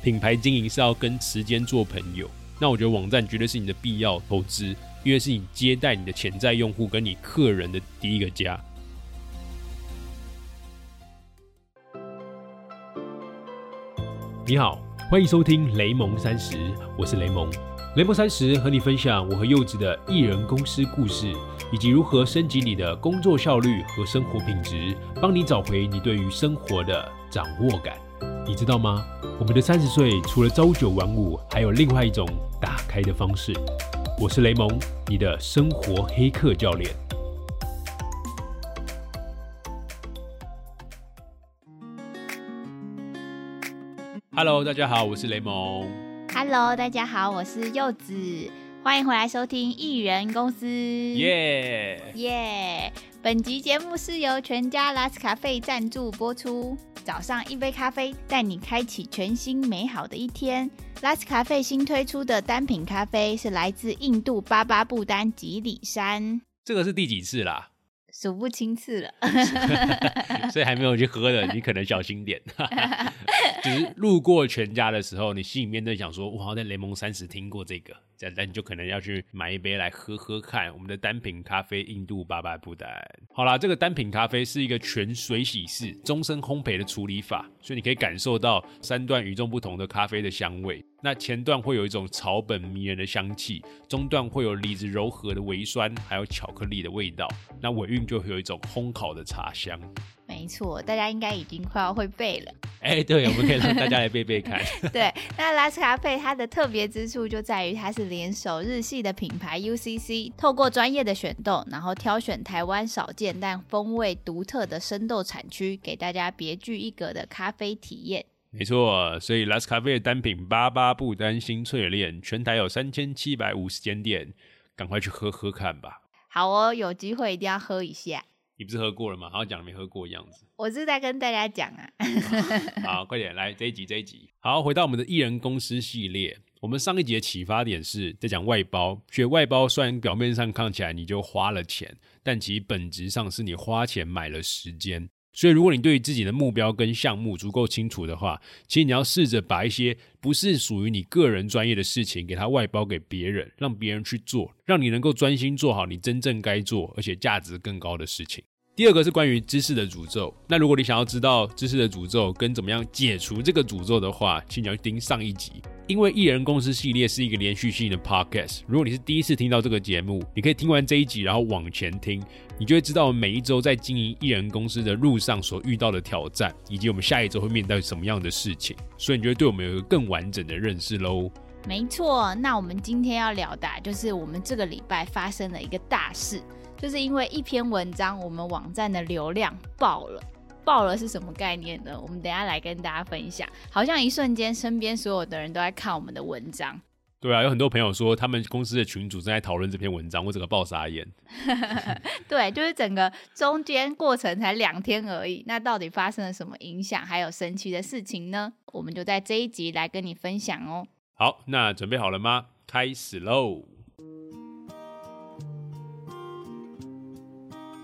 品牌经营是要跟时间做朋友，那我觉得网站绝对是你的必要投资，因为是你接待你的潜在用户跟你客人的第一个家。你好，欢迎收听雷蒙三十，我是雷蒙。雷蒙三十和你分享我和柚子的艺人公司故事，以及如何升级你的工作效率和生活品质，帮你找回你对于生活的掌握感。你知道吗？我们的三十岁除了朝九晚五，还有另外一种打开的方式。我是雷蒙，你的生活黑客教练。Hello，大家好，我是雷蒙。Hello，大家好，我是柚子，欢迎回来收听艺人公司。耶！耶！本集节目是由全家 Last 咖啡赞助播出。早上一杯咖啡，带你开启全新美好的一天。Last 咖啡新推出的单品咖啡是来自印度巴巴布丹吉里山，这个是第几次啦？数不清次了。所以还没有去喝的，你可能小心点。就是路过全家的时候，你心里面在想说：“我好像在雷蒙三十听过这个。”这样，那你就可能要去买一杯来喝喝看。我们的单品咖啡印度巴巴布丹。好啦，这个单品咖啡是一个全水洗式终身烘焙的处理法，所以你可以感受到三段与众不同的咖啡的香味。那前段会有一种草本迷人的香气，中段会有李子柔和的微酸，还有巧克力的味道。那尾韵就会有一种烘烤的茶香。没错，大家应该已经快要会背了。哎，对，我们可以让大家来背背看。对，那拉斯咖啡它的特别之处就在于它是联手日系的品牌 UCC，透过专业的选豆，然后挑选台湾少见但风味独特的生豆产区，给大家别具一格的咖啡体验。没错，所以 Last 咖啡的单品巴巴布丹新淬炼，全台有三千七百五十间店，赶快去喝喝看吧。好哦，有机会一定要喝一下。你不是喝过了吗？好像讲没喝过一样子。我是在跟大家讲啊。好，快点来这一集，这一集。好，回到我们的艺人公司系列。我们上一集的启发点是在讲外包，学外包虽然表面上看起来你就花了钱，但其实本质上是你花钱买了时间。所以，如果你对于自己的目标跟项目足够清楚的话，其实你要试着把一些不是属于你个人专业的事情，给它外包给别人，让别人去做，让你能够专心做好你真正该做而且价值更高的事情。第二个是关于知识的诅咒。那如果你想要知道知识的诅咒跟怎么样解除这个诅咒的话，请你要盯上一集，因为艺人公司系列是一个连续性的 podcast。如果你是第一次听到这个节目，你可以听完这一集，然后往前听，你就会知道我们每一周在经营艺人公司的路上所遇到的挑战，以及我们下一周会面对什么样的事情，所以你就会对我们有一个更完整的认识喽。没错，那我们今天要聊的就是我们这个礼拜发生了一个大事。就是因为一篇文章，我们网站的流量爆了。爆了是什么概念呢？我们等一下来跟大家分享。好像一瞬间，身边所有的人都在看我们的文章。对啊，有很多朋友说他们公司的群主正在讨论这篇文章，我整个爆傻眼。对，就是整个中间过程才两天而已，那到底发生了什么影响，还有神奇的事情呢？我们就在这一集来跟你分享哦。好，那准备好了吗？开始喽！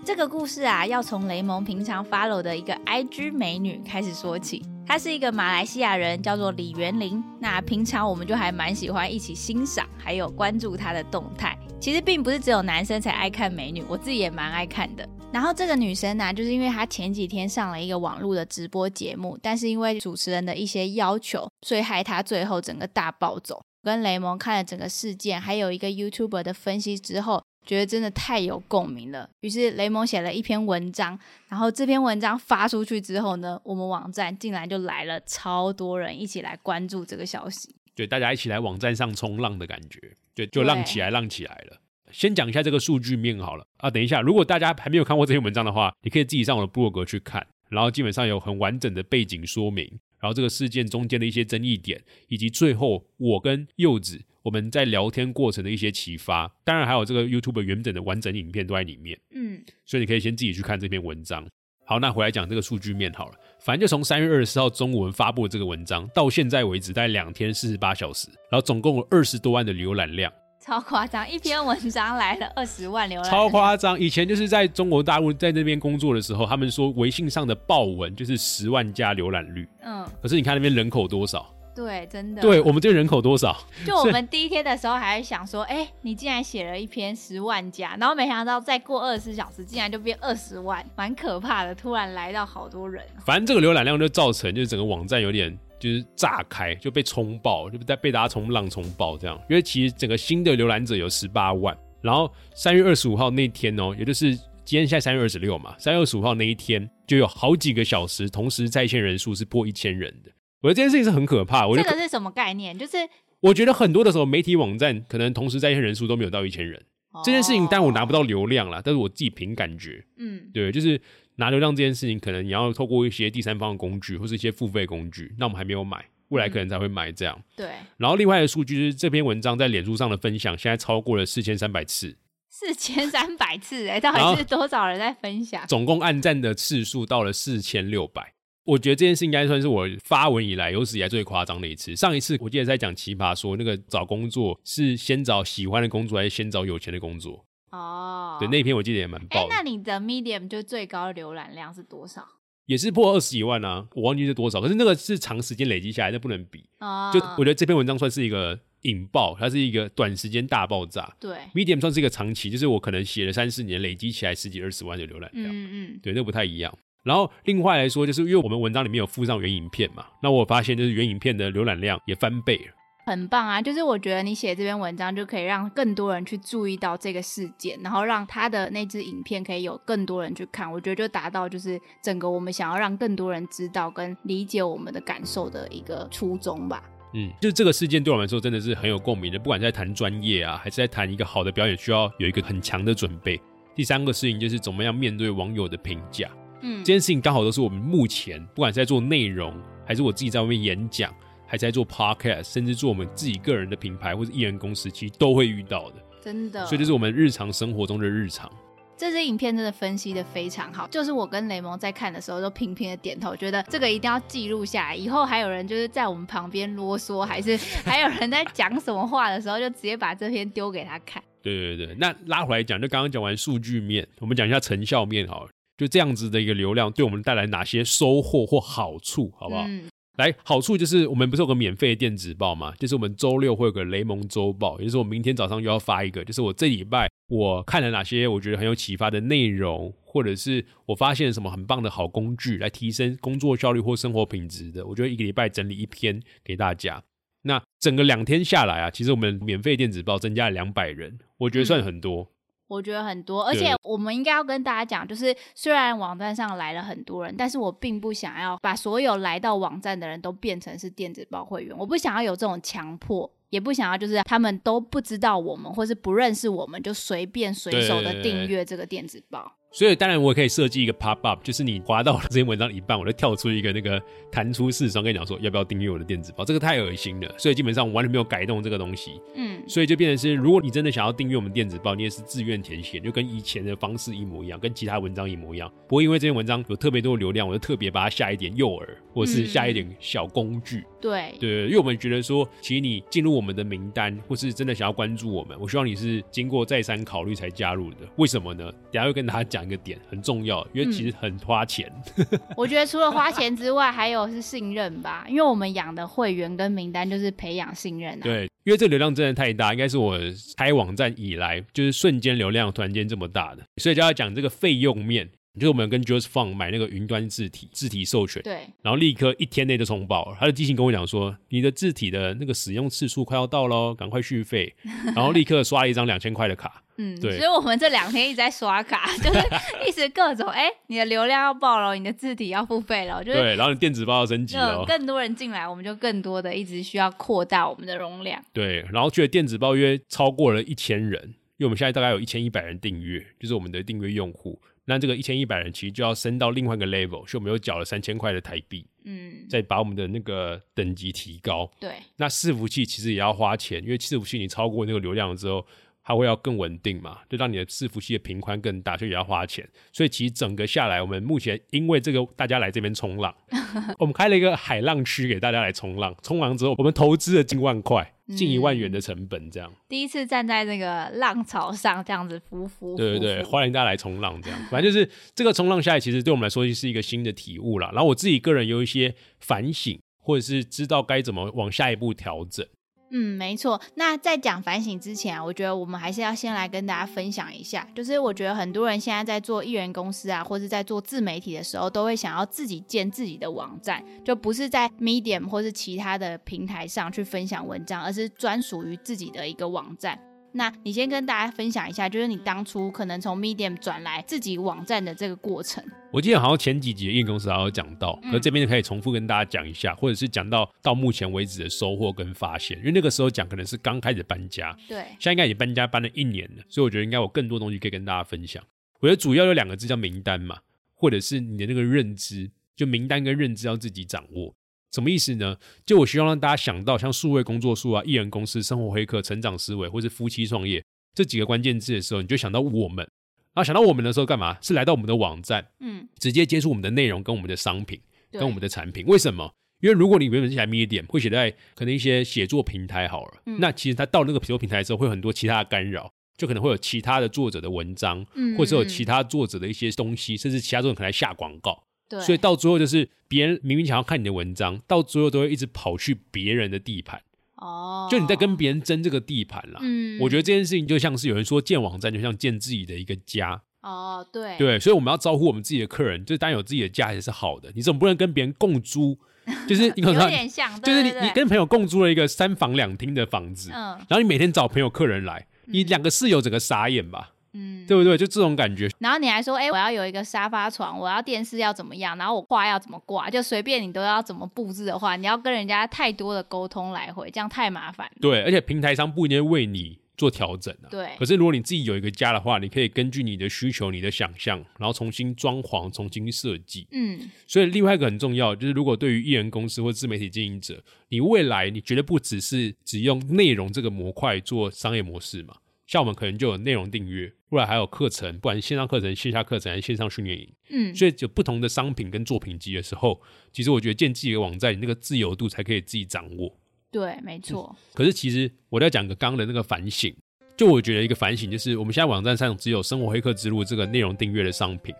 这个故事啊，要从雷蒙平常 follow 的一个 IG 美女开始说起。她是一个马来西亚人，叫做李元玲。那平常我们就还蛮喜欢一起欣赏，还有关注她的动态。其实并不是只有男生才爱看美女，我自己也蛮爱看的。然后这个女生呢、就是因为她前几天上了一个网络的直播节目，但是因为主持人的一些要求，所以害她最后整个大暴走。跟雷蒙看了整个事件，还有一个 YouTuber 的分析之后，觉得真的太有共鸣了。于是雷蒙写了一篇文章，然后这篇文章发出去之后呢，我们网站竟然就来了超多人一起来关注这个消息。对，大家一起来网站上冲浪的感觉，就就浪起来，浪起来了。先讲一下这个数据面好了啊。等一下，如果大家还没有看过这篇文章的话，你可以自己上我的部落格去看，然后基本上有很完整的背景说明，然后这个事件中间的一些争议点，以及最后我跟柚子我们在聊天过程的一些启发，当然还有这个 YouTube 原本的完整影片都在里面，嗯，所以你可以先自己去看这篇文章。好，那回来讲这个数据面好了，反正就从三月二十四号中午我们发布这个文章到现在为止，大概两天四十八小时，然后总共有二十多万的浏览量。超夸张，一篇文章来了二十万浏览，超夸张！以前就是在中国大陆在那边工作的时候，他们说微信上的爆文就是十万加浏览率，嗯，可是你看那边人口多少？对，真的。对我们这个人口多少？就我们第一天的时候还想说，哎、你竟然写了一篇十万加，然后没想到再过二十四小时，竟然就变二十万，蛮可怕的。突然来到好多人哦，反正这个浏览量就造成就是整个网站有点就是炸开，就被冲爆，就被被大家冲浪冲爆这样。因为其实整个新的浏览者有十八万，然后三月二十五号那天哦，也就是今天现在三月二十六嘛，三月二十五号那一天就有好几个小时同时在线人数是破一千人的。我觉得这件事情是很可怕，我觉得这个是什么概念？就是我觉得很多的时候媒体网站可能同时在线人数都没有到一千人。这件事情，但我拿不到，到流量啦，但是我自己凭感觉，嗯，对，就是拿流量这件事情，可能你要透过一些第三方的工具或是一些付费工具，那我们还没有买，未来可能才会买这样。对，然后另外的数据就是这篇文章在脸书上的分享，现在超过了四千三百次，四千三百次，哎，到底是多少人在分享？总共按赞的次数到了四千六百。我觉得这件事应该算是我发文以来有史以来最夸张的一次。上一次我记得在讲奇葩说，那个找工作是先找喜欢的工作，还是先找有钱的工作？哦，对，那篇我记得也蛮哎、爆的。那你的 Medium 就最高浏览量是多少？也是破二十几万啊，我忘记是多少，可是那个是长时间累积下来，那不能比。哦，就我觉得这篇文章算是一个引爆，它是一个短时间大爆炸。对，Medium 算是一个长期，就是我可能写了三四年，累积起来十几二十万的浏览量，嗯嗯，对，那不太一样。然后另外来说，就是因为我们文章里面有附上原影片嘛，那我发现就是原影片的浏览量也翻倍了。很棒啊！就是我觉得你写这篇文章就可以让更多人去注意到这个事件，然后让他的那支影片可以有更多人去看，我觉得就达到就是整个我们想要让更多人知道跟理解我们的感受的一个初衷吧。嗯，就这个事件对我来说真的是很有共鸣的，不管是在谈专业啊，还是在谈一个好的表演，需要有一个很强的准备。第三个事情就是怎么样面对网友的评价。嗯这，件事情刚好都是我们目前不管是在做内容，还是我自己在外面演讲，还在做 podcast，甚至做我们自己个人的品牌或者艺人公司，其实都会遇到的。真的，所以这是我们日常生活中的日常。这支影片真的分析的非常好，就是我跟雷蒙在看的时候都频频的点头，觉得这个一定要记录下来，以后还有人就是在我们旁边啰嗦，还是 还有人在讲什么话的时候，就直接把这篇丢给他看。对对对，那拉回来讲，就刚刚讲完数据面，我们讲一下成效面好了。就这样子的一个流量，对我们带来哪些收获或好处，好不好？嗯，来，好处就是我们不是有个免费的电子报嘛？就是我们周六会有个雷蒙周报，也就是我明天早上又要发一个，就是我这礼拜我看了哪些我觉得很有启发的内容，或者是我发现什么很棒的好工具来提升工作效率或生活品质的，我就一个礼拜整理一篇给大家。那整个两天下来啊，其实我们免费电子报增加了两百人，我觉得算很多。我觉得很多，而且我们应该要跟大家讲，就是虽然网站上来了很多人，但是我并不想要把所有来到网站的人都变成是电子报会员，我不想要有这种强迫。也不想要，就是他们都不知道我们，或是不认识我们，就随便随手的订阅这个电子报。所以当然我也可以设计一个 pop up，就是你滑到这篇文章一半，我就跳出一个那个弹出视窗跟你讲说要不要订阅我的电子报，这个太恶心了，所以基本上我完全没有改动这个东西，嗯，所以就变成是，如果你真的想要订阅我们电子报，你也是自愿填写，就跟以前的方式一模一样，跟其他文章一模一样。不会因为这篇文章有特别多的流量，我就特别把它下一点诱饵，或者是下一点小工具。对，对，因为我们觉得说，其实你进入我们的名单，或是真的想要关注我们，我希望你是经过再三考虑才加入的。为什么呢？等下会跟大家讲一个点，很重要，因为其实很花钱。我觉得除了花钱之外，还有是信任吧，因为我们养的会员跟名单就是培养信任啊。对，因为这个流量真的太大，应该是我开网站以来就是瞬间流量突然间这么大的，所以就要讲这个费用面。就是我们跟 Just Fun 买那个云端字体，字体授权，对，然后立刻一天内就冲爆了。他的机型跟我讲说，你的字体的那个使用次数快要到喽，赶快续费。然后立刻刷了一张两千块的卡。嗯，对所以我们这两天一直在刷卡，就是一直各种哎、你的流量要爆了，你的字体要付费了，就是对，然后你电子报要升级就了哦。更多人进来，我们就更多的一直需要扩大我们的容量。对，然后觉得电子报约超过了一千人，因为我们现在大概有一千一百人订阅，就是我们的订阅用户。那这个一千一百人其实就要升到另外一个 level，所以我们又缴了三千块的台币，嗯，再把我们的那个等级提高。对，那伺服器其实也要花钱，因为伺服器你超过那个流量之后，它会要更稳定嘛，就让你的伺服器的频宽更大，所以也要花钱。所以其实整个下来，我们目前因为这个大家来这边冲浪，我们开了一个海浪区给大家来冲浪。冲浪之后，我们投资了近万块，近一万元的成本，这样。第一次站在那个浪潮上，这样子浮浮。对对对，欢迎大家来冲浪，这样。反正就是这个冲浪下来，其实对我们来说是一个新的体悟啦。然后我自己个人有一些反省，或者是知道该怎么往下一步调整。嗯，没错。那在讲反省之前啊，我觉得我们还是要先来跟大家分享一下，就是我觉得很多人现在在做艺人公司啊，或是在做自媒体的时候，都会想要自己建自己的网站，就不是在 Medium 或是其他的平台上去分享文章，而是专属于自己的一个网站。那你先跟大家分享一下，就是你当初可能从 Medium 转来自己网站的这个过程。我记得好像前几集的验公司还有讲到，那这边就可以重复跟大家讲一下，或者是讲到到目前为止的收获跟发现，因为那个时候讲可能是刚开始搬家，对，现在应该也搬家搬了一年了，所以我觉得应该有更多东西可以跟大家分享。我觉得主要有两个字叫名单嘛，或者是你的那个认知，就名单跟认知要自己掌握。什么意思呢？就我希望让大家想到像数位工作数啊、艺人公司、生活黑客、成长思维，或是夫妻创业这几个关键字的时候，你就想到我们。然后想到我们的时候干嘛？是来到我们的网站，嗯，直接接触我们的内容跟我们的商品，跟我们的产品。为什么？因为如果你原本是台 Medium，会写在可能一些写作平台好了，那其实它到那个写作平台之后，会有很多其他的干扰，就可能会有其他的作者的文章，或者有其他作者的一些东西，甚至其他作者可能来下广告。所以到最后就是别人明明想要看你的文章，到最后都会一直跑去别人的地盘。哦，就你在跟别人争这个地盘啦。嗯，我觉得这件事情就像是有人说建网站就像建自己的一个家。哦，对，对，所以我们要招呼我们自己的客人，就是当然有自己的家也是好的。你总不能跟别人共租，就是有点像，就是你你跟朋友共租了一个三房两厅的房子，嗯，然后你每天找朋友客人来，你两个室友整个傻眼吧。嗯，对不对？就这种感觉。然后你还说，哎，我要有一个沙发床，我要电视要怎么样，然后我画要怎么挂，就随便你都要怎么布置的话，你要跟人家太多的沟通来回，这样太麻烦。对，而且平台上不一定为你做调整啊。对。可是如果你自己有一个家的话，你可以根据你的需求、你的想象，然后重新装潢、重新设计。嗯。所以另外一个很重要，就是如果对于艺人公司或自媒体经营者，你未来你绝对不只是只用内容这个模块做商业模式嘛？像我们可能就有内容订阅，不然还有课程，不管线上课程、线下课程还是线上训练营，嗯，所以有不同的商品跟作品集的时候，其实我觉得建自己的网站，你那个自由度才可以自己掌握。对，没错。可是其实我在讲个刚的那个反省，就我觉得一个反省就是，我们现在网站上只有生活黑客之路这个内容订阅的商品，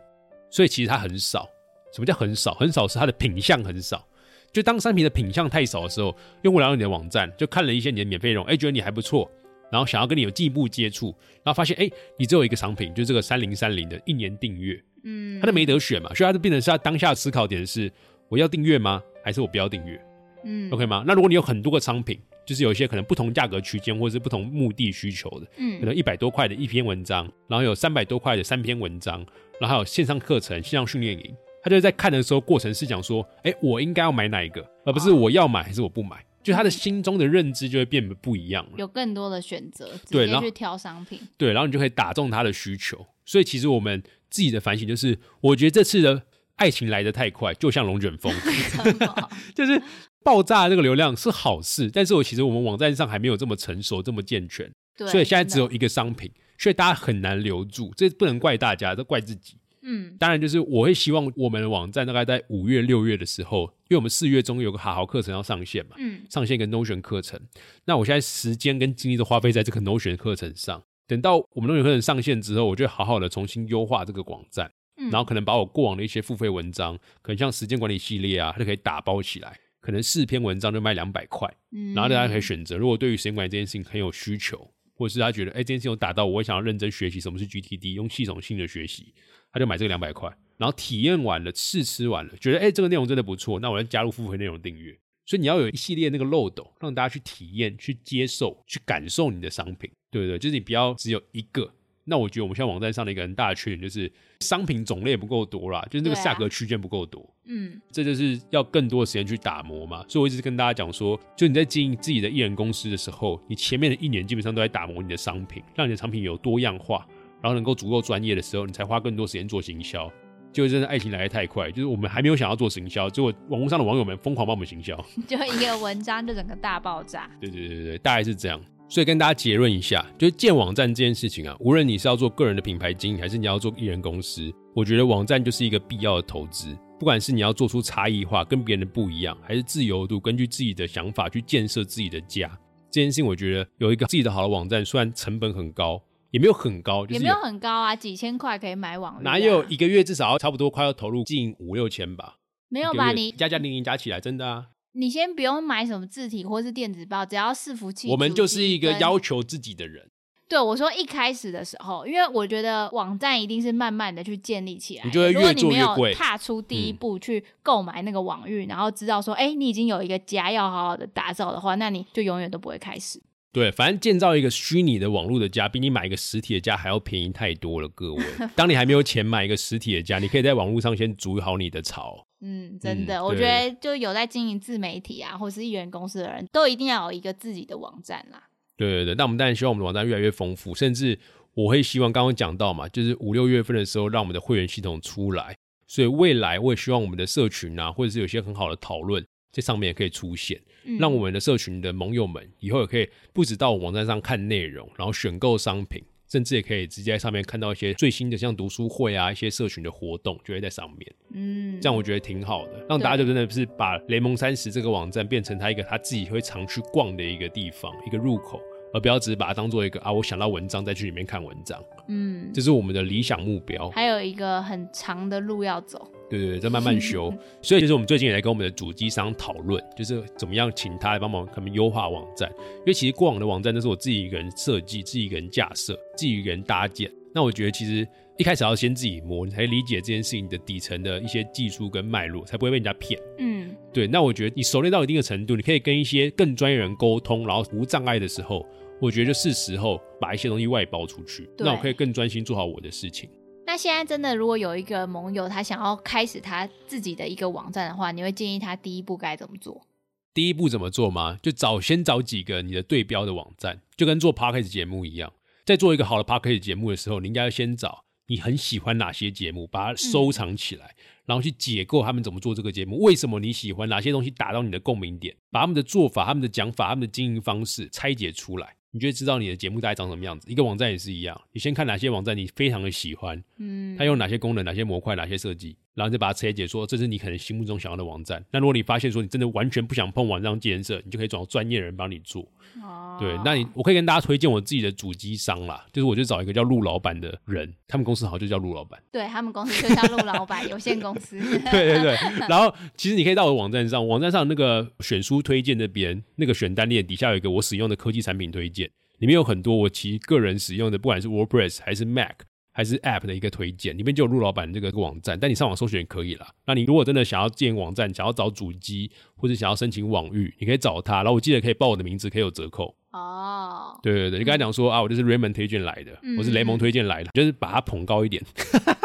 所以其实它很少。什么叫很少？很少是它的品相很少。就当商品的品相太少的时候，用户来到你的网站，就看了一些你的免费内容，哎，觉得你还不错。然后想要跟你有进一步接触，然后发现哎，你只有一个商品，就是这个三零三零的一年订阅，嗯，他就没得选嘛，所以他就变成是他当下思考点是我要订阅吗，还是我不要订阅？嗯，OK 吗？那如果你有很多个商品，就是有一些可能不同价格区间或者是不同目的需求的，嗯，可能一百多块的一篇文章，然后有三百多块的三篇文章，然后还有线上课程、线上训练营，他就在看的时候过程是讲说，哎，我应该要买哪一个，而不是我要买还是我不买。就他的心中的认知就会变得不一样了，有更多的选择，直接去挑商品。对，然后你就可以打中他的需求。所以其实我们自己的反省就是，我觉得这次的爱情来得太快，就像龙卷风，就是爆炸这个流量是好事，但是我其实我们网站上还没有这么成熟、这么健全，所以现在只有一个商品，所以大家很难留住。这不能怪大家，这怪自己。嗯，当然就是我会希望我们的网站大概在五月六月的时候，因为我们四月中有个好好课程要上线嘛，嗯，上线一个 Notion 课程。那我现在时间跟精力都花费在这个 Notion 课程上。等到我们 Notion 课程上线之后，我就好好的重新优化这个网站，然后可能把我过往的一些付费文章，可能像时间管理系列啊，它就可以打包起来，可能四篇文章就卖两百块，然后大家可以选择。如果对于时间管理这件事情很有需求，或者是他觉得哎这件事情打到我，想要认真学习什么是 GTD，用系统性的学习。他就买这个两百块，然后体验完了，试吃完了，觉得哎，这个内容真的不错，那我要加入付费内容订阅。所以你要有一系列那个漏斗，让大家去体验、去接受、去感受你的商品，对不对？就是你不要只有一个。那我觉得我们现在网站上的一个很大的缺点就是商品种类不够多啦，就是那个价格区间不够多。嗯，这就是要更多的时间去打磨嘛。所以我一直跟大家讲说，就你在经营自己的艺人公司的时候，你前面的一年基本上都在打磨你的商品，让你的产品有多样化。然后能够足够专业的时候，你才花更多时间做行销。就真的爱情来的太快，就是我们还没有想要做行销，结果网络上的网友们疯狂帮我们行销，就一个文章就整个大爆炸。对对对对，大概是这样。所以跟大家结论一下，就是建网站这件事情啊，无论你是要做个人的品牌经营，还是你要做艺人公司，我觉得网站就是一个必要的投资。不管是你要做出差异化，跟别人的不一样，还是自由度，根据自己的想法去建设自己的家，这件事情我觉得有一个自己的好的网站，虽然成本很高。也没有很高，也没有很高啊，几千块可以买网。哪有一个月至少要差不多快要投入近五六千吧？没有吧？你加加零零加起来，真的啊？你先不用买什么字体或是电子报，只要伺服器。我们就是一个要求自己的人。对，我说一开始的时候，因为我觉得网站一定是慢慢的去建立起来，你就会越做越贵。踏出第一步去购买那个网域，然后知道说，哎，你已经有一个家要好好的打造的话，那你就永远都不会开始。对，反正建造一个虚拟的网络的家，比你买一个实体的家还要便宜太多了，各位。当你还没有钱买一个实体的家，你可以在网络上先筑好你的巢。嗯，真的，我觉得就有在经营自媒体啊，或是艺人公司的人都一定要有一个自己的网站啦。对对对，那我们当然希望我们的网站越来越丰富，甚至我会希望刚刚讲到嘛，就是五六月份的时候，让我们的会员系统出来。所以未来我也希望我们的社群啊，或者是有些很好的讨论，在上面也可以出现，让我们的社群的盟友们以后也可以不止到网站上看内容，然后选购商品。甚至也可以直接在上面看到一些最新的，像读书会啊，一些社群的活动就会在上面。嗯，这样我觉得挺好的，让大家就真的是把雷蒙三十这个网站变成他一个他自己会常去逛的一个地方，一个入口。而不要只是把它当做一个啊，我想到文章再去里面看文章。嗯，这是我们的理想目标。还有一个很长的路要走。对对对，在慢慢修。所以其实我们最近也在跟我们的主机商讨论，就是怎么样请他来帮忙，可能优化网站。因为其实过往的网站都是我自己一个人设计、自己一个人架设、自己一个人搭建。那我觉得其实一开始要先自己摸，你才理解这件事情的底层的一些技术跟脉络，才不会被人家骗。嗯，对。那我觉得你熟练到一定的程度，你可以跟一些更专业人沟通，然后无障碍的时候。我觉得就是时候把一些东西外包出去，那我可以更专心做好我的事情。那现在真的，如果有一个盟友他想要开始他自己的一个网站的话，你会建议他第一步该怎么做？第一步怎么做吗？就找先找几个你的对标的网站，就跟做 p a r k a s 节目一样。在做一个好的 p a r k a s 节目的时候，你应该要先找你很喜欢哪些节目，把它收藏起来，然后去解构他们怎么做这个节目，为什么你喜欢哪些东西打到你的共鸣点，把他们的做法、他们的讲法、他们的经营方式拆解出来。你就会知道你的节目大概长什么样子。一个网站也是一样，你先看哪些网站你非常的喜欢，嗯，它有哪些功能、哪些模块、哪些设计，然后再把它拆解，说这是你可能心目中想要的网站。那如果你发现说你真的完全不想碰网站建设，你就可以找专业人帮你做。哦，对，那你我可以跟大家推荐我自己的主机商啦，就是我就找一个叫陆老板的人，他们公司好像就叫陆老板，对他们公司就叫陆老板有限公司。对对对，然后其实你可以到我的网站上，网站上那个选书推荐那边那个选单列底下有一个我使用的科技产品推荐。里面有很多我其实个人使用的，不管是 WordPress 还是 Mac 还是 App 的一个推荐，里面就有陆老板这个网站。但你上网搜寻也可以了。那你如果真的想要建网站，想要找主机或者想要申请网域，你可以找他。然后我记得可以报我的名字，可以有折扣。哦，对对对，你刚才讲说啊，我就是 Raymond 推荐来的，我是雷蒙推荐来的，就是把他捧高一点。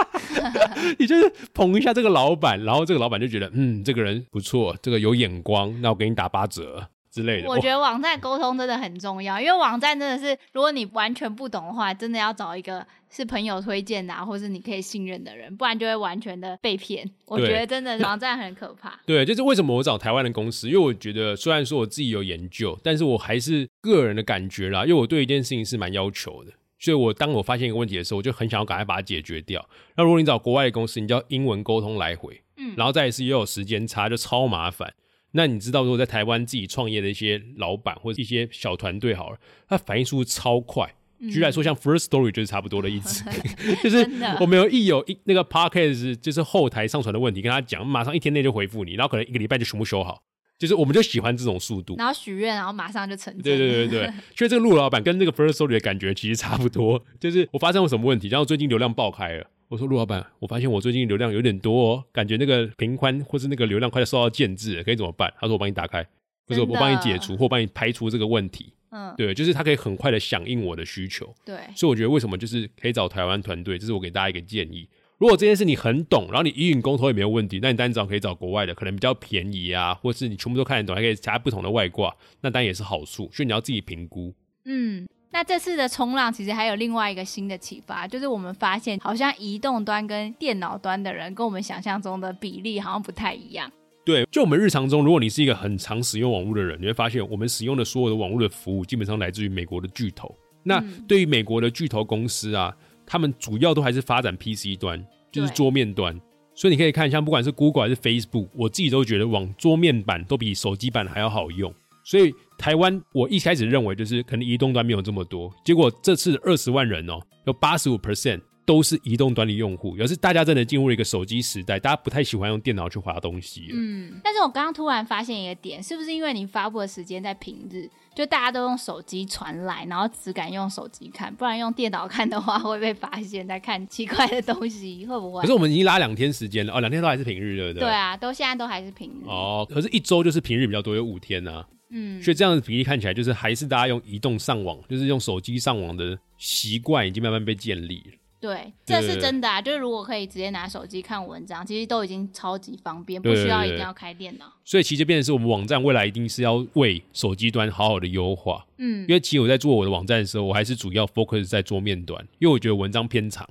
你就是捧一下这个老板，然后这个老板就觉得嗯，这个人不错，这个有眼光，那我给你打八折。之类的，我觉得网站沟通真的很重要，因为网站真的是，如果你完全不懂的话，真的要找一个是朋友推荐的，或是你可以信任的人，不然就会完全的被骗。我觉得真的网站很可怕。对，就是为什么我找台湾的公司，因为我觉得虽然说我自己有研究，但是我还是个人的感觉啦，因为我对一件事情是蛮要求的，所以我当我发现一个问题的时候，我就很想要赶快把它解决掉。那如果你找国外的公司，你叫英文沟通来回，嗯，然后再一次又有时间差，就超麻烦。那你知道，如果在台湾自己创业的一些老板或者一些小团队好了，他反应速度超快。举例来说，像 First Story 就是差不多的意思，就是我们有一有一那个 Podcast 就是后台上传的问题，跟他讲，马上一天内就回复你，然后可能一个礼拜就全部修好。就是我们就喜欢这种速度，然后许愿，然后马上就成。对对对对，所以这个陆老板跟那个 First Story 的感觉其实差不多。就是我发生了什么问题，然后最近流量爆开了。我说陆老板，我发现我最近流量有点多，哦感觉那个频宽或是那个流量快要受到限制，可以怎么办？他说我帮你打开，或者我帮你解除或帮你排除这个问题。嗯，对，就是他可以很快的响应我的需求。对，所以我觉得为什么就是可以找台湾团队，这是我给大家一个建议。如果这件事你很懂，然后你语音沟通也没有问题，那你单找可以找国外的，可能比较便宜啊，或是你全部都看得懂，还可以加不同的外挂，那当然也是好处。所以你要自己评估。嗯。那这次的冲浪其实还有另外一个新的启发，就是我们发现好像移动端跟电脑端的人跟我们想象中的比例好像不太一样。对，就我们日常中，如果你是一个很常使用网络的人，你会发现我们使用的所有的网络的服务基本上来自于美国的巨头。那对于美国的巨头公司啊，他们主要都还是发展 PC 端，就是桌面端。所以你可以看，像不管是 Google 还是 Facebook，我自己都觉得往桌面版都比手机版还要好用。所以台湾，我一开始认为就是可能移动端没有这么多，结果这次二十万人哦，有八十五 percent 都是移动端的用户，要是大家真的进入了一个手机时代，大家不太喜欢用电脑去划东西。嗯，但是我刚刚突然发现一个点，是不是因为你发布的时间在平日，就大家都用手机传来，然后只敢用手机看，不然用电脑看的话会被发现在看奇怪的东西，会不会？可是我们已经拉两天时间了，哦，两天都还是平日，对不对？对啊，都现在都还是平日。哦，可是一周就是平日比较多，有五天呢。嗯，所以这样的比例看起来，就是还是大家用移动上网，就是用手机上网的习惯已经慢慢被建立了。对，这是真的啊！就是如果可以直接拿手机看文章，其实都已经超级方便，不需要一定要开电脑。所以其实变成是我们网站未来一定是要为手机端好好的优化。嗯，因为其实我在做我的网站的时候，我还是主要 focus 在桌面端，因为我觉得文章偏长。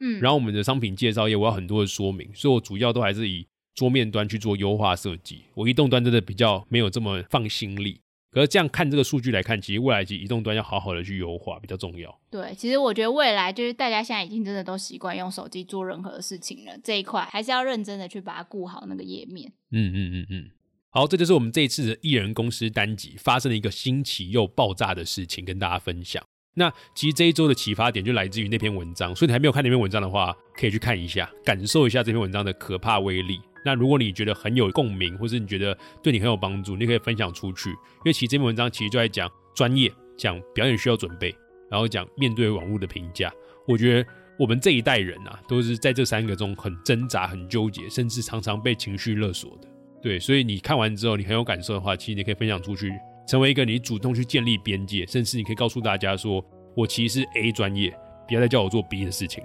嗯，然后我们的商品介绍页我要很多的说明，所以我主要都还是以桌面端去做优化设计。我移动端真的比较没有这么放心力。可是这样看这个数据来看，其实未来及移动端要好好的去优化比较重要。对，其实我觉得未来就是大家现在已经真的都习惯用手机做任何事情了，这一块还是要认真的去把它顾好那个页面。嗯嗯嗯嗯。好，这就是我们这一次的艺人公司单集发生了一个新奇又爆炸的事情，跟大家分享。那其实这一周的启发点就来自于那篇文章，所以你还没有看那篇文章的话，可以去看一下，感受一下这篇文章的可怕威力。那如果你觉得很有共鸣，或是你觉得对你很有帮助，你可以分享出去。因为其实这篇文章其实就在讲专业，讲表演需要准备，然后讲面对网络的评价。我觉得我们这一代人啊，都是在这三个中很挣扎、很纠结，甚至常常被情绪勒索的。对，所以你看完之后，你很有感受的话，其实你可以分享出去，成为一个你主动去建立边界，甚至你可以告诉大家说，我其实是 A 专业，不要再叫我做 B 的事情。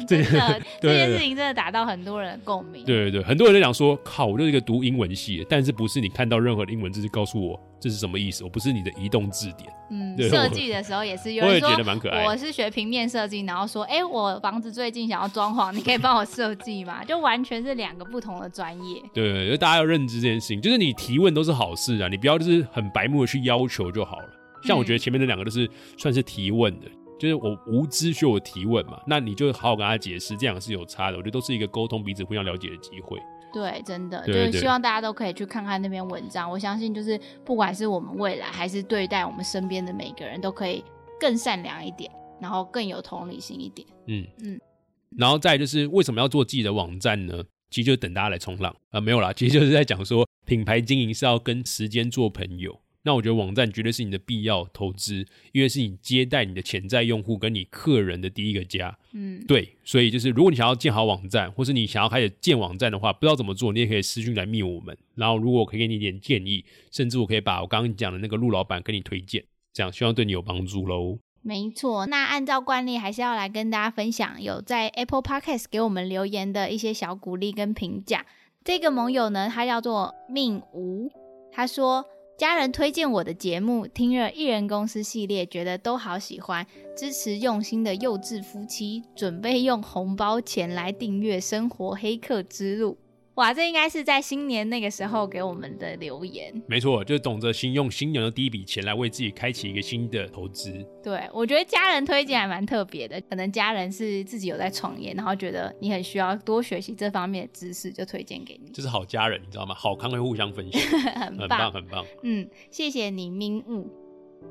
真的，这件事情真的达到很多人的共鸣。对对对，很多人都讲说，靠，我就是一个读英文系，但是不是你看到任何的英文字告诉我这是什么意思？我不是你的移动字典。嗯，设计的时候也是有人说，我是学平面设计，然后说，哎，我房子最近想要装潢，你可以帮我设计吗？就完全是两个不同的专业。对，就大家要认知这件事情，就是你提问都是好事啊，你不要就是很白目的去要求就好了。像我觉得前面那两个都是算是提问的。就是我无知需要我提问嘛，那你就好好跟他解释，这样是有差的。我觉得都是一个沟通彼此互相了解的机会。对，真的就是希望大家都可以去看看那篇文章。我相信，就是不管是我们未来，还是对待我们身边的每个人，都可以更善良一点，然后更有同理心一点。嗯嗯。然后再就是为什么要做自己的网站呢？其实就等大家来冲浪啊，没有啦，其实就是在讲说品牌经营是要跟时间做朋友。那我觉得网站绝对是你的必要投资，因为是你接待你的潜在用户跟你客人的第一个家。嗯，对，所以就是如果你想要建好网站，或是你想要开始建网站的话，不知道怎么做，你也可以私讯来密我们。然后如果我可以给你一点建议，甚至我可以把我刚刚讲的那个陆老板跟你推荐，这样希望对你有帮助喽。没错，那按照惯例还是要来跟大家分享有在 Apple Podcast 给我们留言的一些小鼓励跟评价。这个盟友呢，他叫做命无，他说。家人推荐我的节目，听了艺人公司系列，觉得都好喜欢，支持用心的幼稚夫妻，准备用红包钱来订阅《生活黑客之路》。哇，这应该是在新年那个时候给我们的留言。没错，就是懂得新用新年的第一笔钱来为自己开启一个新的投资。对，我觉得家人推荐还蛮特别的，可能家人是自己有在创业，然后觉得你很需要多学习这方面的知识，就推荐给你。就是好家人，你知道吗？好康会互相分享，很棒，很棒。嗯，谢谢你，明悟。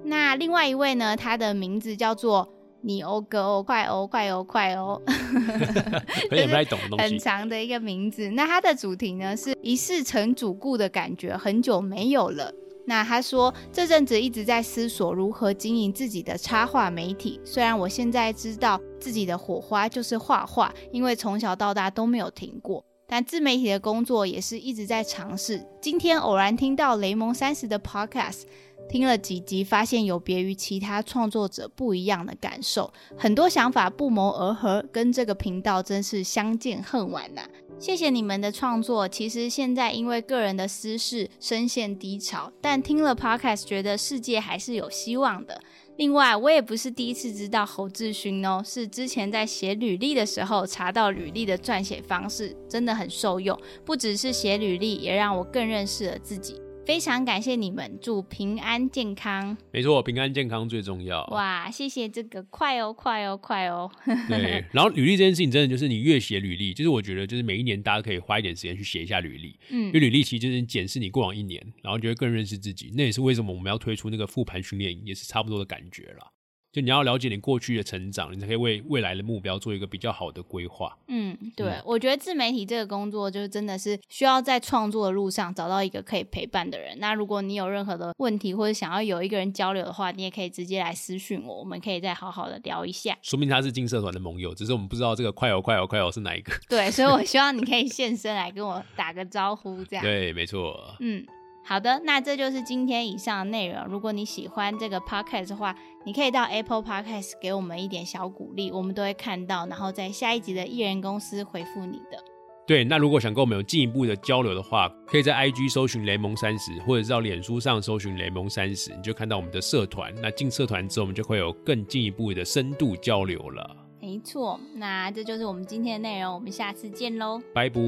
那另外一位呢？他的名字叫做。你欧哥欧快欧快欧快欧，有点不太懂的东西。很长的一个名字。那它的主题呢是一世成主顾的感觉，很久没有了。那他说这阵子一直在思索如何经营自己的插画媒体。虽然我现在知道自己的火花就是画画，因为从小到大都没有停过。但自媒体的工作也是一直在尝试。今天偶然听到雷蒙三十的 Podcast。听了几集，发现有别于其他创作者不一样的感受，很多想法不谋而合，跟这个频道真是相见恨晚呐！谢谢你们的创作。其实现在因为个人的私事深陷低潮，但听了 Podcast，觉得世界还是有希望的。另外，我也不是第一次知道侯志勋哦，是之前在写履历的时候查到履历的撰写方式，真的很受用。不只是写履历，也让我更认识了自己。非常感谢你们，祝平安健康。没错，平安健康最重要。哇，谢谢这个快哦，快哦，快哦。对，然后履历这件事情真的就是你越写履历，就是我觉得就是每一年大家可以花一点时间去写一下履历。嗯，因为履历其实就是检视你过往一年，然后就会更认识自己。那也是为什么我们要推出那个复盘训练营，也是差不多的感觉了。就你要了解你过去的成长，你才可以为未来的目标做一个比较好的规划。嗯，对，我觉得自媒体这个工作，就是真的是需要在创作的路上找到一个可以陪伴的人。那如果你有任何的问题，或者想要有一个人交流的话，你也可以直接来私讯我，我们可以再好好的聊一下。说明他是进社团的盟友，只是我们不知道这个快哦快哦快哦是哪一个。对，所以我希望你可以 现身来跟我打个招呼，这样。对，没错。嗯。好的，那这就是今天以上的内容。如果你喜欢这个 podcast 的话，你可以到 Apple Podcast 给我们一点小鼓励，我们都会看到，然后在下一集的艺人公司回复你的。对，那如果想跟我们有进一步的交流的话，可以在 IG 搜寻雷蒙三十，或者是到脸书上搜寻雷蒙三十，你就看到我们的社团。那进社团之后，我们就会有更进一步的深度交流了。没错，那这就是我们今天的内容，我们下次见喽，拜拜，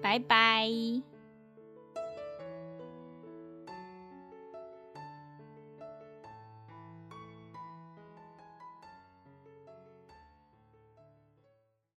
拜拜。